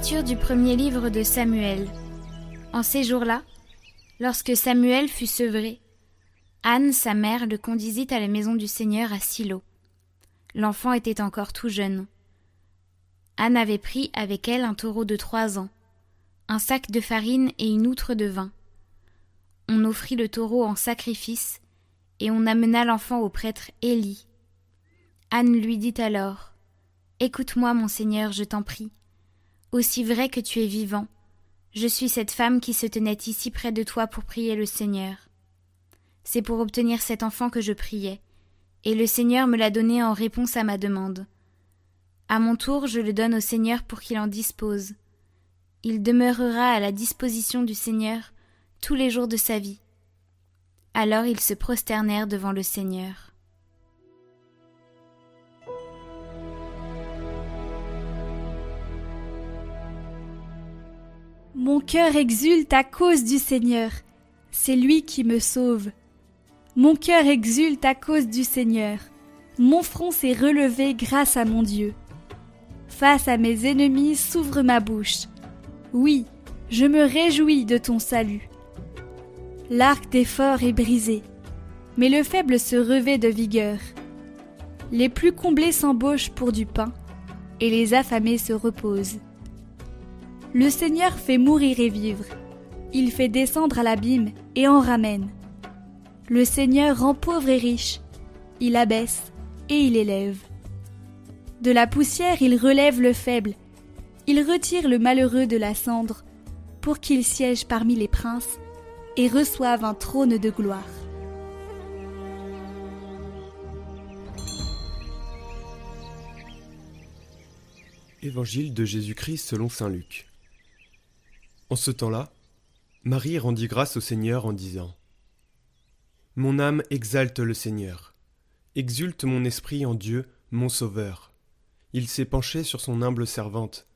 Lecture du premier livre de Samuel. En ces jours-là, lorsque Samuel fut sevré, Anne, sa mère, le conduisit à la maison du Seigneur à Silo. L'enfant était encore tout jeune. Anne avait pris avec elle un taureau de trois ans, un sac de farine et une outre de vin. On offrit le taureau en sacrifice, et on amena l'enfant au prêtre Élie. Anne lui dit alors Écoute-moi, mon Seigneur, je t'en prie. Aussi vrai que tu es vivant, je suis cette femme qui se tenait ici près de toi pour prier le Seigneur. C'est pour obtenir cet enfant que je priais, et le Seigneur me l'a donné en réponse à ma demande. À mon tour, je le donne au Seigneur pour qu'il en dispose. Il demeurera à la disposition du Seigneur tous les jours de sa vie. Alors ils se prosternèrent devant le Seigneur. Mon cœur exulte à cause du Seigneur. C'est lui qui me sauve. Mon cœur exulte à cause du Seigneur. Mon front s'est relevé grâce à mon Dieu. Face à mes ennemis s'ouvre ma bouche. Oui, je me réjouis de ton salut. L'arc des forts est brisé, mais le faible se revêt de vigueur. Les plus comblés s'embauchent pour du pain, et les affamés se reposent. Le Seigneur fait mourir et vivre. Il fait descendre à l'abîme et en ramène. Le Seigneur rend pauvre et riche. Il abaisse et il élève. De la poussière il relève le faible. Il retire le malheureux de la cendre pour qu'il siège parmi les princes et reçoive un trône de gloire. Évangile de Jésus-Christ selon Saint Luc. En ce temps-là, Marie rendit grâce au Seigneur en disant Mon âme exalte le Seigneur, exulte mon esprit en Dieu, mon Sauveur. Il s'est penché sur son humble servante.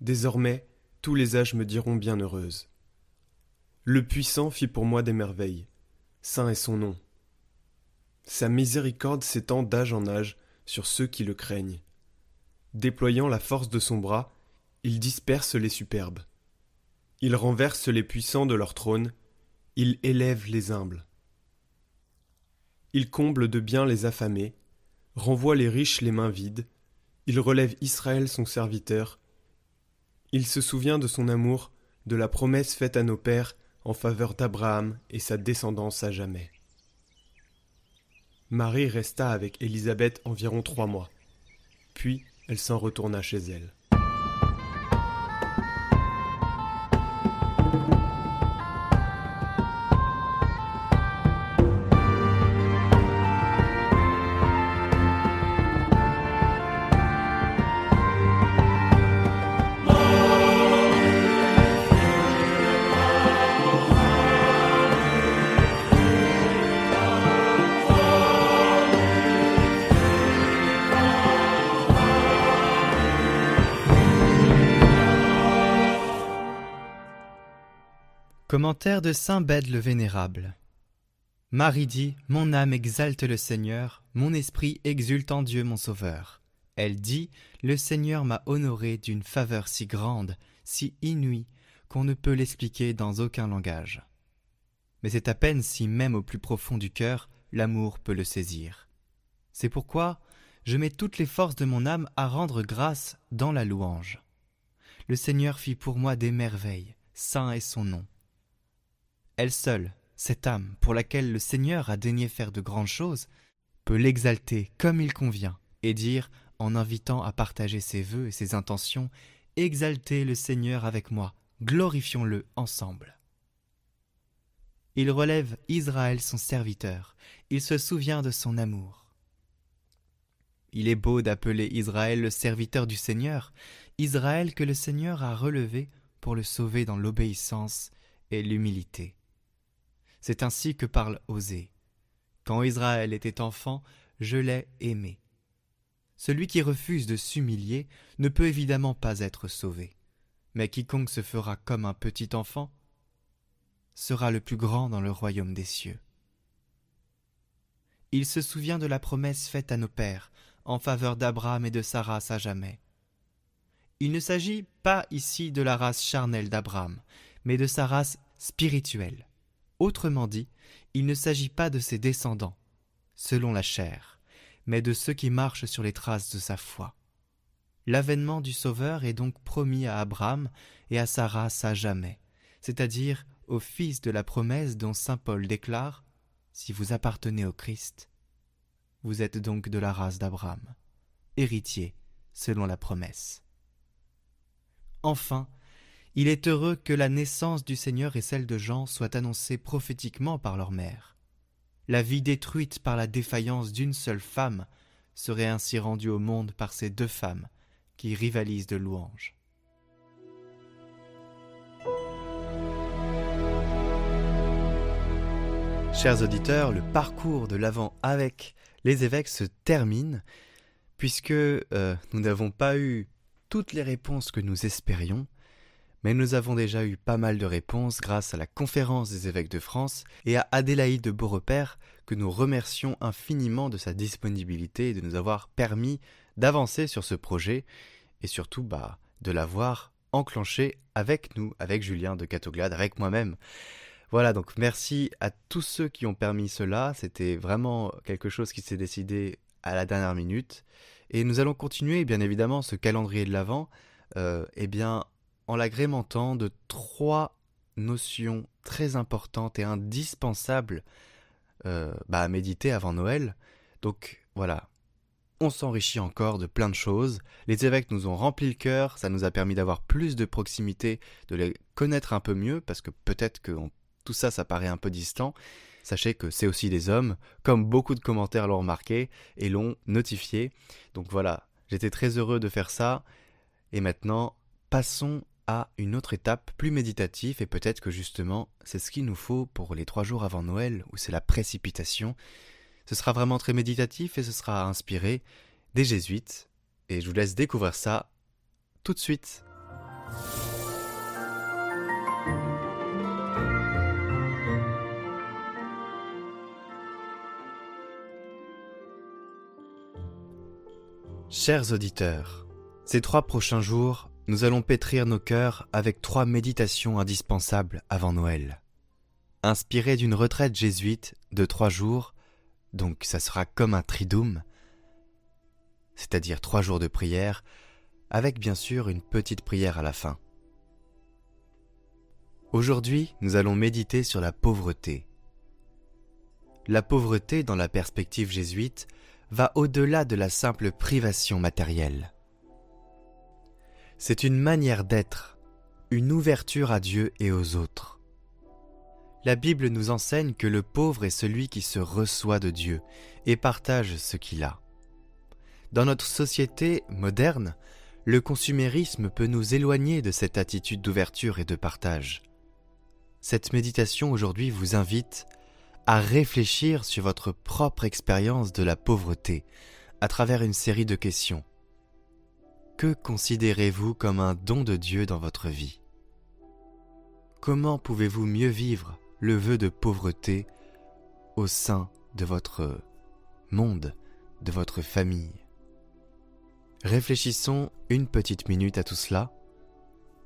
Désormais, tous les âges me diront bienheureuse. Le puissant fit pour moi des merveilles. Saint est son nom. Sa miséricorde s'étend d'âge en âge sur ceux qui le craignent. Déployant la force de son bras, il disperse les superbes. Il renverse les puissants de leur trône, il élève les humbles. Il comble de bien les affamés, renvoie les riches les mains vides, il relève Israël son serviteur, il se souvient de son amour, de la promesse faite à nos pères en faveur d'Abraham et sa descendance à jamais. Marie resta avec Élisabeth environ trois mois, puis elle s'en retourna chez elle. Commentaire de Saint Bède le Vénérable. Marie dit Mon âme exalte le Seigneur, mon esprit exulte en Dieu mon Sauveur. Elle dit Le Seigneur m'a honoré d'une faveur si grande, si inouïe, qu'on ne peut l'expliquer dans aucun langage. Mais c'est à peine si, même au plus profond du cœur, l'amour peut le saisir. C'est pourquoi je mets toutes les forces de mon âme à rendre grâce dans la louange. Le Seigneur fit pour moi des merveilles, saint est son nom. Elle seule, cette âme pour laquelle le Seigneur a daigné faire de grandes choses, peut l'exalter comme il convient et dire, en invitant à partager ses vœux et ses intentions, Exaltez le Seigneur avec moi, glorifions-le ensemble. Il relève Israël son serviteur, il se souvient de son amour. Il est beau d'appeler Israël le serviteur du Seigneur, Israël que le Seigneur a relevé pour le sauver dans l'obéissance et l'humilité. C'est ainsi que parle Osée. Quand Israël était enfant, je l'ai aimé. Celui qui refuse de s'humilier ne peut évidemment pas être sauvé. Mais quiconque se fera comme un petit enfant sera le plus grand dans le royaume des cieux. Il se souvient de la promesse faite à nos pères en faveur d'Abraham et de Sarah à jamais. Il ne s'agit pas ici de la race charnelle d'Abraham, mais de sa race spirituelle. Autrement dit, il ne s'agit pas de ses descendants, selon la chair, mais de ceux qui marchent sur les traces de sa foi. L'avènement du Sauveur est donc promis à Abraham et à sa race à jamais, c'est-à-dire au fils de la promesse dont saint Paul déclare Si vous appartenez au Christ, vous êtes donc de la race d'Abraham, héritier selon la promesse. Enfin, il est heureux que la naissance du Seigneur et celle de Jean soient annoncées prophétiquement par leur mère. La vie détruite par la défaillance d'une seule femme serait ainsi rendue au monde par ces deux femmes qui rivalisent de louanges. Chers auditeurs, le parcours de l'Avent avec les évêques se termine, puisque euh, nous n'avons pas eu toutes les réponses que nous espérions, mais nous avons déjà eu pas mal de réponses grâce à la conférence des évêques de France et à Adélaïde de Beaurepaire, que nous remercions infiniment de sa disponibilité et de nous avoir permis d'avancer sur ce projet et surtout bah, de l'avoir enclenché avec nous, avec Julien de Catoglade, avec moi-même. Voilà, donc merci à tous ceux qui ont permis cela. C'était vraiment quelque chose qui s'est décidé à la dernière minute. Et nous allons continuer, bien évidemment, ce calendrier de l'Avent, euh, eh bien, en l'agrémentant de trois notions très importantes et indispensables euh, bah, à méditer avant Noël. Donc voilà, on s'enrichit encore de plein de choses. Les évêques nous ont rempli le cœur, ça nous a permis d'avoir plus de proximité, de les connaître un peu mieux, parce que peut-être que tout ça, ça paraît un peu distant. Sachez que c'est aussi des hommes, comme beaucoup de commentaires l'ont remarqué et l'ont notifié. Donc voilà, j'étais très heureux de faire ça. Et maintenant, passons à une autre étape plus méditative et peut-être que justement c'est ce qu'il nous faut pour les trois jours avant Noël où c'est la précipitation. Ce sera vraiment très méditatif et ce sera inspiré des jésuites et je vous laisse découvrir ça tout de suite. Chers auditeurs, ces trois prochains jours, nous allons pétrir nos cœurs avec trois méditations indispensables avant Noël. Inspirées d'une retraite jésuite de trois jours, donc ça sera comme un triduum, c'est-à-dire trois jours de prière, avec bien sûr une petite prière à la fin. Aujourd'hui, nous allons méditer sur la pauvreté. La pauvreté, dans la perspective jésuite, va au-delà de la simple privation matérielle. C'est une manière d'être, une ouverture à Dieu et aux autres. La Bible nous enseigne que le pauvre est celui qui se reçoit de Dieu et partage ce qu'il a. Dans notre société moderne, le consumérisme peut nous éloigner de cette attitude d'ouverture et de partage. Cette méditation aujourd'hui vous invite à réfléchir sur votre propre expérience de la pauvreté à travers une série de questions. Que considérez-vous comme un don de Dieu dans votre vie? Comment pouvez-vous mieux vivre le vœu de pauvreté au sein de votre monde, de votre famille? Réfléchissons une petite minute à tout cela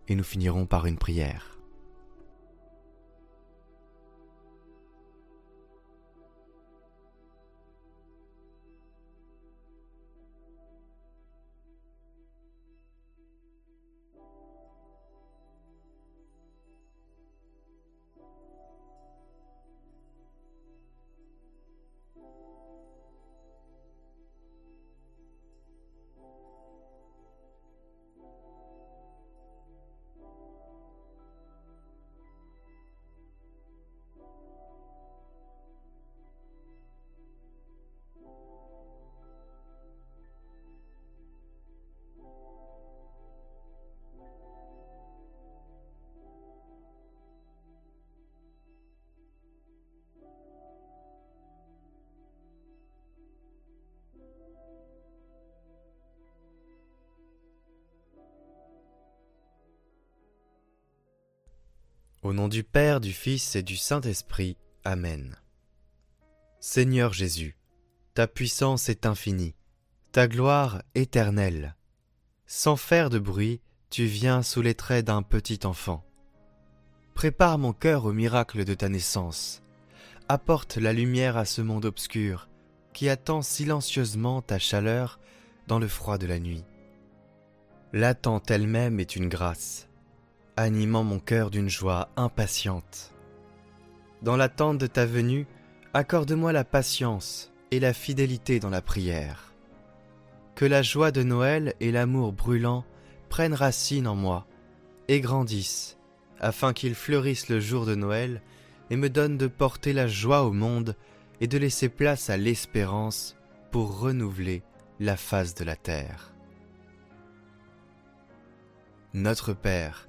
et nous finirons par une prière. Au nom du Père, du Fils et du Saint-Esprit. Amen. Seigneur Jésus, ta puissance est infinie, ta gloire éternelle. Sans faire de bruit, tu viens sous les traits d'un petit enfant. Prépare mon cœur au miracle de ta naissance. Apporte la lumière à ce monde obscur qui attend silencieusement ta chaleur dans le froid de la nuit. L'attente elle-même est une grâce, animant mon cœur d'une joie impatiente. Dans l'attente de ta venue, accorde-moi la patience et la fidélité dans la prière. Que la joie de Noël et l'amour brûlant prennent racine en moi et grandissent, afin qu'ils fleurissent le jour de Noël et me donnent de porter la joie au monde et de laisser place à l'espérance pour renouveler la face de la terre. Notre Père,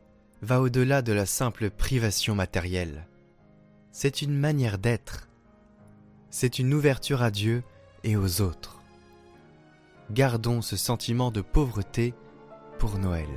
va au-delà de la simple privation matérielle. C'est une manière d'être. C'est une ouverture à Dieu et aux autres. Gardons ce sentiment de pauvreté pour Noël.